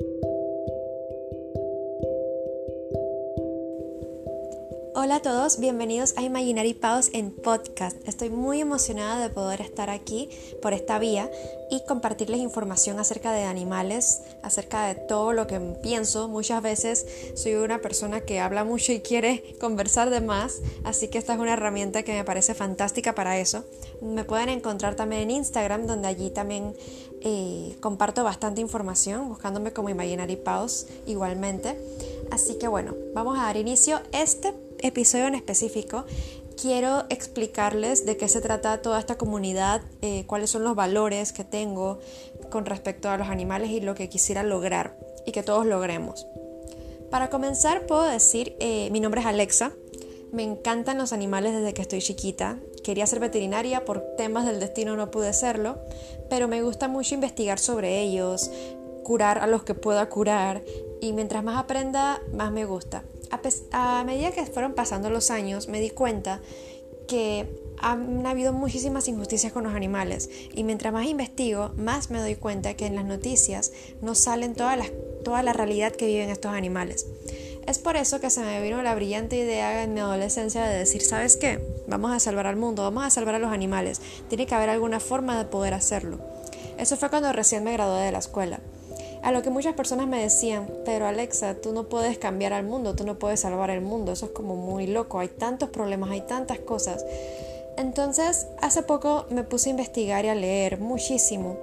Thank you. Hola a todos, bienvenidos a Imaginary Pause en podcast. Estoy muy emocionada de poder estar aquí por esta vía y compartirles información acerca de animales, acerca de todo lo que pienso. Muchas veces soy una persona que habla mucho y quiere conversar de más, así que esta es una herramienta que me parece fantástica para eso. Me pueden encontrar también en Instagram, donde allí también eh, comparto bastante información, buscándome como Imaginary Pause igualmente. Así que bueno, vamos a dar inicio este episodio en específico quiero explicarles de qué se trata toda esta comunidad, eh, cuáles son los valores que tengo con respecto a los animales y lo que quisiera lograr y que todos logremos. Para comenzar puedo decir, eh, mi nombre es Alexa, me encantan los animales desde que estoy chiquita, quería ser veterinaria, por temas del destino no pude serlo, pero me gusta mucho investigar sobre ellos, curar a los que pueda curar y mientras más aprenda, más me gusta a, medida que fueron pasando los años, me di cuenta que han habido muchísimas injusticias con los animales y mientras más investigo, más me doy cuenta que en las noticias no salen toda la, toda la realidad que viven estos animales. Es por eso que se me vino la brillante idea en mi adolescencia de decir, ¿sabes qué? Vamos a salvar al mundo, vamos a salvar a los animales. Tiene que haber alguna forma de poder hacerlo. Eso fue cuando recién me gradué de la escuela. A lo que muchas personas me decían, pero Alexa, tú no puedes cambiar al mundo, tú no puedes salvar el mundo, eso es como muy loco, hay tantos problemas, hay tantas cosas. Entonces, hace poco me puse a investigar y a leer muchísimo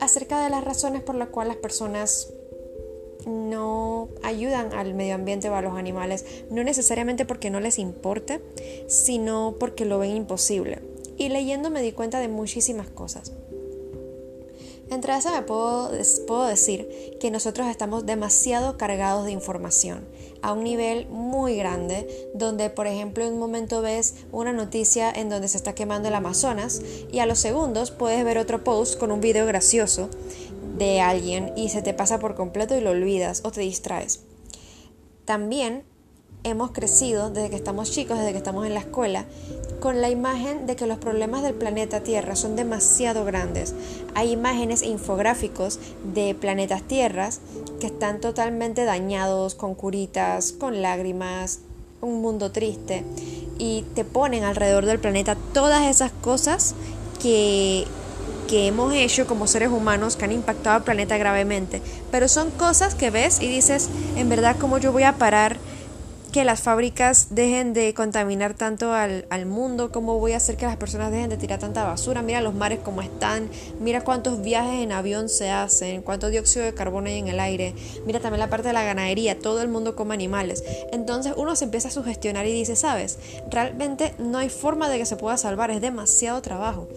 acerca de las razones por las cuales las personas no ayudan al medio ambiente o a los animales, no necesariamente porque no les importe, sino porque lo ven imposible. Y leyendo me di cuenta de muchísimas cosas. Entre esas me puedo, puedo decir que nosotros estamos demasiado cargados de información a un nivel muy grande, donde por ejemplo en un momento ves una noticia en donde se está quemando el Amazonas y a los segundos puedes ver otro post con un video gracioso de alguien y se te pasa por completo y lo olvidas o te distraes. También hemos crecido desde que estamos chicos, desde que estamos en la escuela, con la imagen de que los problemas del planeta Tierra son demasiado grandes. Hay imágenes e infográficos de planetas Tierras que están totalmente dañados, con curitas, con lágrimas, un mundo triste, y te ponen alrededor del planeta todas esas cosas que que hemos hecho como seres humanos que han impactado al planeta gravemente, pero son cosas que ves y dices, en verdad, ¿cómo yo voy a parar que las fábricas dejen de contaminar tanto al, mundo, cómo voy a hacer que las personas dejen de tirar tanta basura, mira los mares como están, mira cuántos viajes en avión se hacen, cuánto dióxido de carbono hay en el aire, mira también la parte de la ganadería, todo el mundo come animales. Entonces uno se empieza a sugestionar y dice, sabes, realmente no hay forma de que se pueda salvar, es demasiado trabajo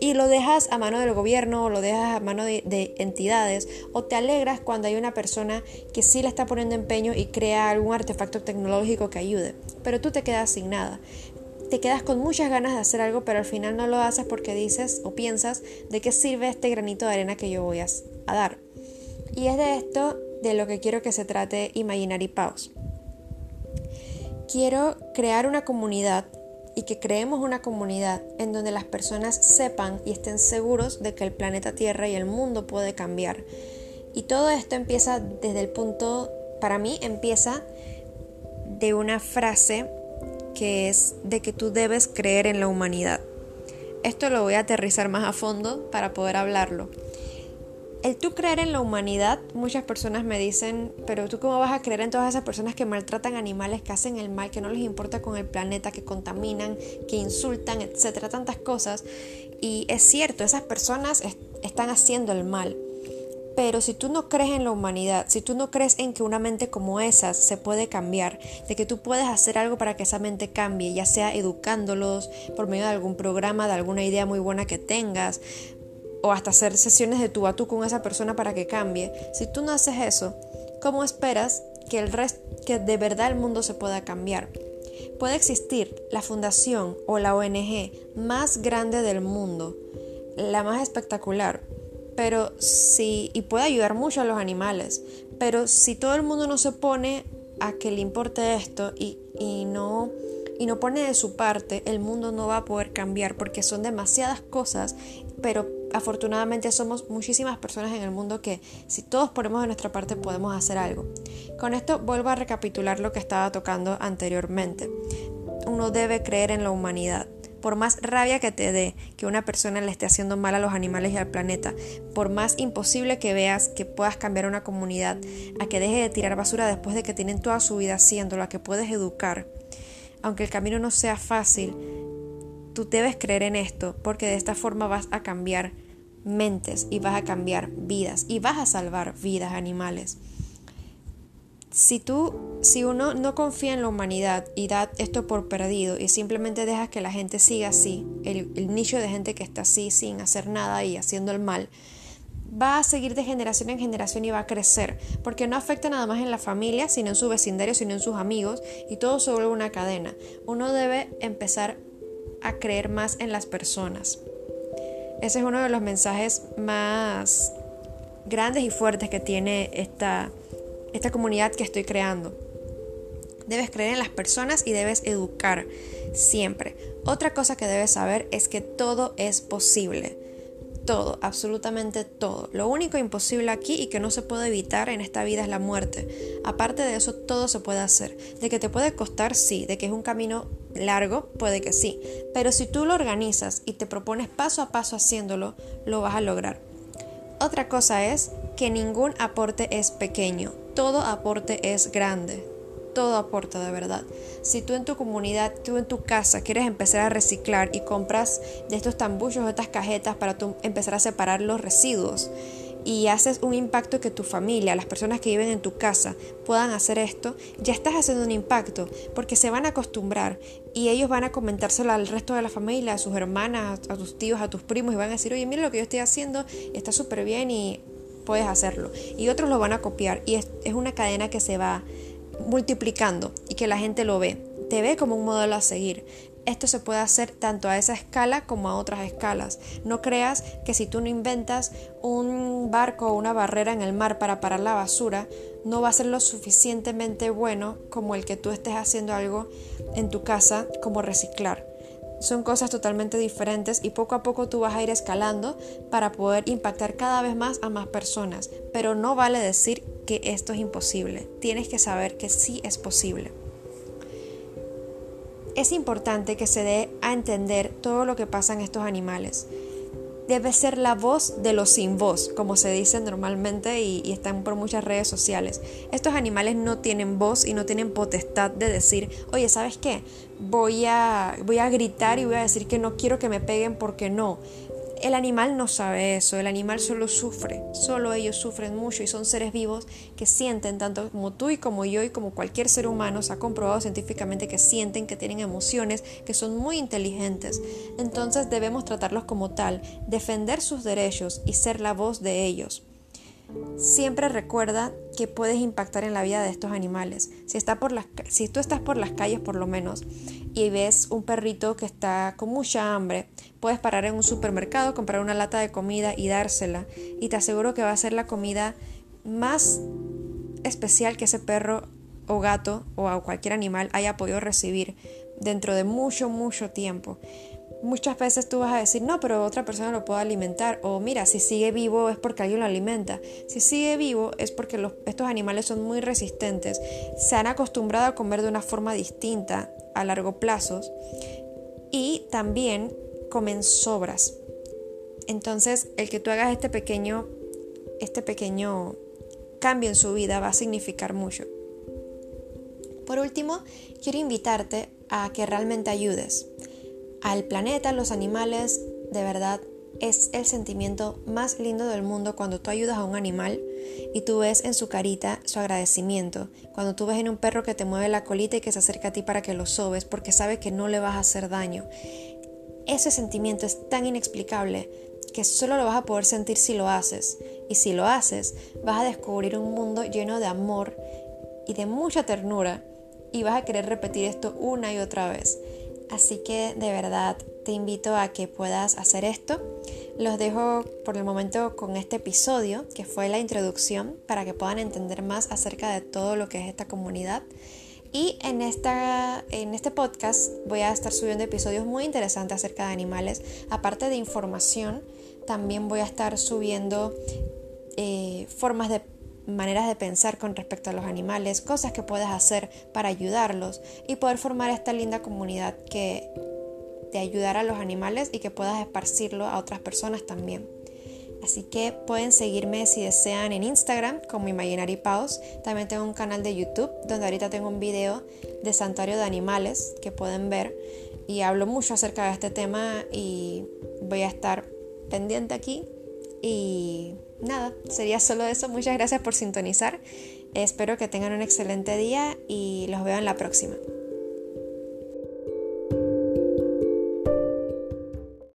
y lo dejas a mano del gobierno o lo dejas a mano de, entidades o te alegras cuando hay una persona que sí le está poniendo empeño y crea algún artefacto tecnológico que ayude, pero tú te quedas sin nada. Te quedas con muchas ganas de hacer algo, pero al final no lo haces porque dices o piensas de qué sirve este granito de arena que yo voy a, dar. Y es de esto de lo que quiero que se trate Imaginary Pause. Quiero crear una comunidad y que creemos una comunidad en donde las personas sepan y estén seguros de que el planeta Tierra y el mundo puede cambiar. Y todo esto empieza desde el punto, para mí empieza de una frase que es de que tú debes creer en la humanidad. Esto lo voy a aterrizar más a fondo para poder hablarlo. El tú creer en la humanidad, muchas personas me dicen, pero tú cómo vas a creer en todas esas personas que maltratan animales, que hacen el mal, que no les importa con el planeta, que contaminan, que insultan, etcétera, tantas cosas. Y es cierto, esas personas están haciendo el mal. Pero si tú no crees en la humanidad, si tú no crees en que una mente como esa se puede cambiar, de que tú puedes hacer algo para que esa mente cambie, ya sea educándolos por medio de algún programa, de alguna idea muy buena que tengas, o hasta hacer sesiones de tú a tú con esa persona para que cambie, si tú no haces eso, ¿cómo esperas que el resto, que de verdad el mundo se pueda cambiar? Puede existir la fundación o la ONG más grande del mundo, la más espectacular, pero si y puede ayudar mucho a los animales, pero si todo el mundo no se pone a que le importe esto y, y no y no pone de su parte, el mundo no va a poder cambiar porque son demasiadas cosas, pero afortunadamente somos muchísimas personas en el mundo que si todos ponemos de nuestra parte podemos hacer algo. Con esto vuelvo a recapitular lo que estaba tocando anteriormente. Uno debe creer en la humanidad. Por más rabia que te dé que una persona le esté haciendo mal a los animales y al planeta, por más imposible que veas que puedas cambiar una comunidad a que deje de tirar basura después de que tienen toda su vida haciéndolo, a que puedes educar, aunque el camino no sea fácil, tú debes creer en esto porque de esta forma vas a cambiar mentes y vas a cambiar vidas y vas a salvar vidas animales. Si tú, si uno no confía en la humanidad y da esto por perdido y simplemente dejas que la gente siga así, el, nicho de gente que está así sin hacer nada y haciendo el mal, va a seguir de generación en generación y va a crecer, porque no afecta nada más en la familia, sino en su vecindario, sino en sus amigos, y todo sobre una cadena. Uno debe empezar a creer más en las personas. Ese es uno de los mensajes más grandes y fuertes que tiene esta, esta comunidad que estoy creando. Debes creer en las personas y debes educar siempre. Otra cosa que debes saber es que todo es posible todo, absolutamente todo. Lo único imposible aquí y que no se puede evitar en esta vida es la muerte. Aparte de eso, todo se puede hacer. De que te puede costar, sí. De que es un camino largo, puede que sí. Pero si tú lo organizas y te propones paso a paso haciéndolo, lo vas a lograr. Otra cosa es que ningún aporte es pequeño, todo aporte es grande todo aporta de verdad. Si tú en tu comunidad, tú en tu casa quieres empezar a reciclar y compras de estos tambullos o estas cajetas para tú empezar a separar los residuos y haces un impacto que tu familia, las personas que viven en tu casa puedan hacer esto, ya estás haciendo un impacto porque se van a acostumbrar y ellos van a comentárselo al resto de la familia, a sus hermanas, a tus tíos, a tus primos y van a decir, oye, mira lo que yo estoy haciendo, está súper bien y puedes hacerlo. Y otros lo van a copiar y es, es una cadena que se va multiplicando y que la gente lo ve, te ve como un modelo a seguir. Esto se puede hacer tanto a esa escala como a otras escalas. No creas que si tú no inventas un barco o una barrera en el mar para parar la basura, no va a ser lo suficientemente bueno como el que tú estés haciendo algo en tu casa como reciclar. Son cosas totalmente diferentes y poco a poco tú vas a ir escalando para poder impactar cada vez más a más personas. Pero no vale decir que esto es imposible. Tienes que saber que sí es posible. Es importante que se dé a entender todo lo que pasa en estos animales. Debe ser la voz de los sin voz, como se dice normalmente y, están por muchas redes sociales. Estos animales no tienen voz y no tienen potestad de decir, oye, ¿sabes qué? Voy a, voy a gritar y voy a decir que no quiero que me peguen porque no. El animal no sabe eso, el animal solo sufre, solo ellos sufren mucho y son seres vivos que sienten, tanto como tú y como yo y como cualquier ser humano, se ha comprobado científicamente que sienten, que tienen emociones, que son muy inteligentes. Entonces debemos tratarlos como tal, defender sus derechos y ser la voz de ellos. Siempre recuerda que puedes impactar en la vida de estos animales. Si, por las, si tú estás por las calles por lo menos y ves un perrito que está con mucha hambre, puedes parar en un supermercado, comprar una lata de comida y dársela. Y te aseguro que va a ser la comida más especial que ese perro o gato o cualquier animal haya podido recibir dentro de mucho, mucho tiempo. Muchas veces tú vas a decir, no, pero otra persona lo puede alimentar. O mira, si sigue vivo es porque alguien lo alimenta. Si sigue vivo es porque los, estos animales son muy resistentes. Se han acostumbrado a comer de una forma distinta a largo plazo. Y también comen sobras. Entonces, el que tú hagas este pequeño, este pequeño cambio en su vida va a significar mucho. Por último, quiero invitarte a que realmente ayudes al planeta, a los animales, de verdad es el sentimiento más lindo del mundo cuando tú ayudas a un animal y tú ves en su carita su agradecimiento. Cuando tú ves en un perro que te mueve la colita y que se acerca a ti para que lo sobes porque sabe que no le vas a hacer daño. Ese sentimiento es tan inexplicable que solo lo vas a poder sentir si lo haces. Y si lo haces, vas a descubrir un mundo lleno de amor y de mucha ternura y vas a querer repetir esto una y otra vez. Así que de verdad te invito a que puedas hacer esto. Los dejo por el momento con este episodio, que fue la introducción, para que puedan entender más acerca de todo lo que es esta comunidad. Y en, esta, en este podcast voy a estar subiendo episodios muy interesantes acerca de animales, aparte de información también voy a estar subiendo eh, formas de maneras de pensar con respecto a los animales, cosas que puedes hacer para ayudarlos y poder formar esta linda comunidad que te ayudará a los animales y que puedas esparcirlo a otras personas también. Así que pueden seguirme si desean en Instagram como Imaginary Paus. También tengo un canal de YouTube donde ahorita tengo un video de santuario de animales que pueden ver y hablo mucho acerca de este tema y voy a estar pendiente aquí y nada, sería solo eso. Muchas gracias por sintonizar. Espero que tengan un excelente día y los veo en la próxima.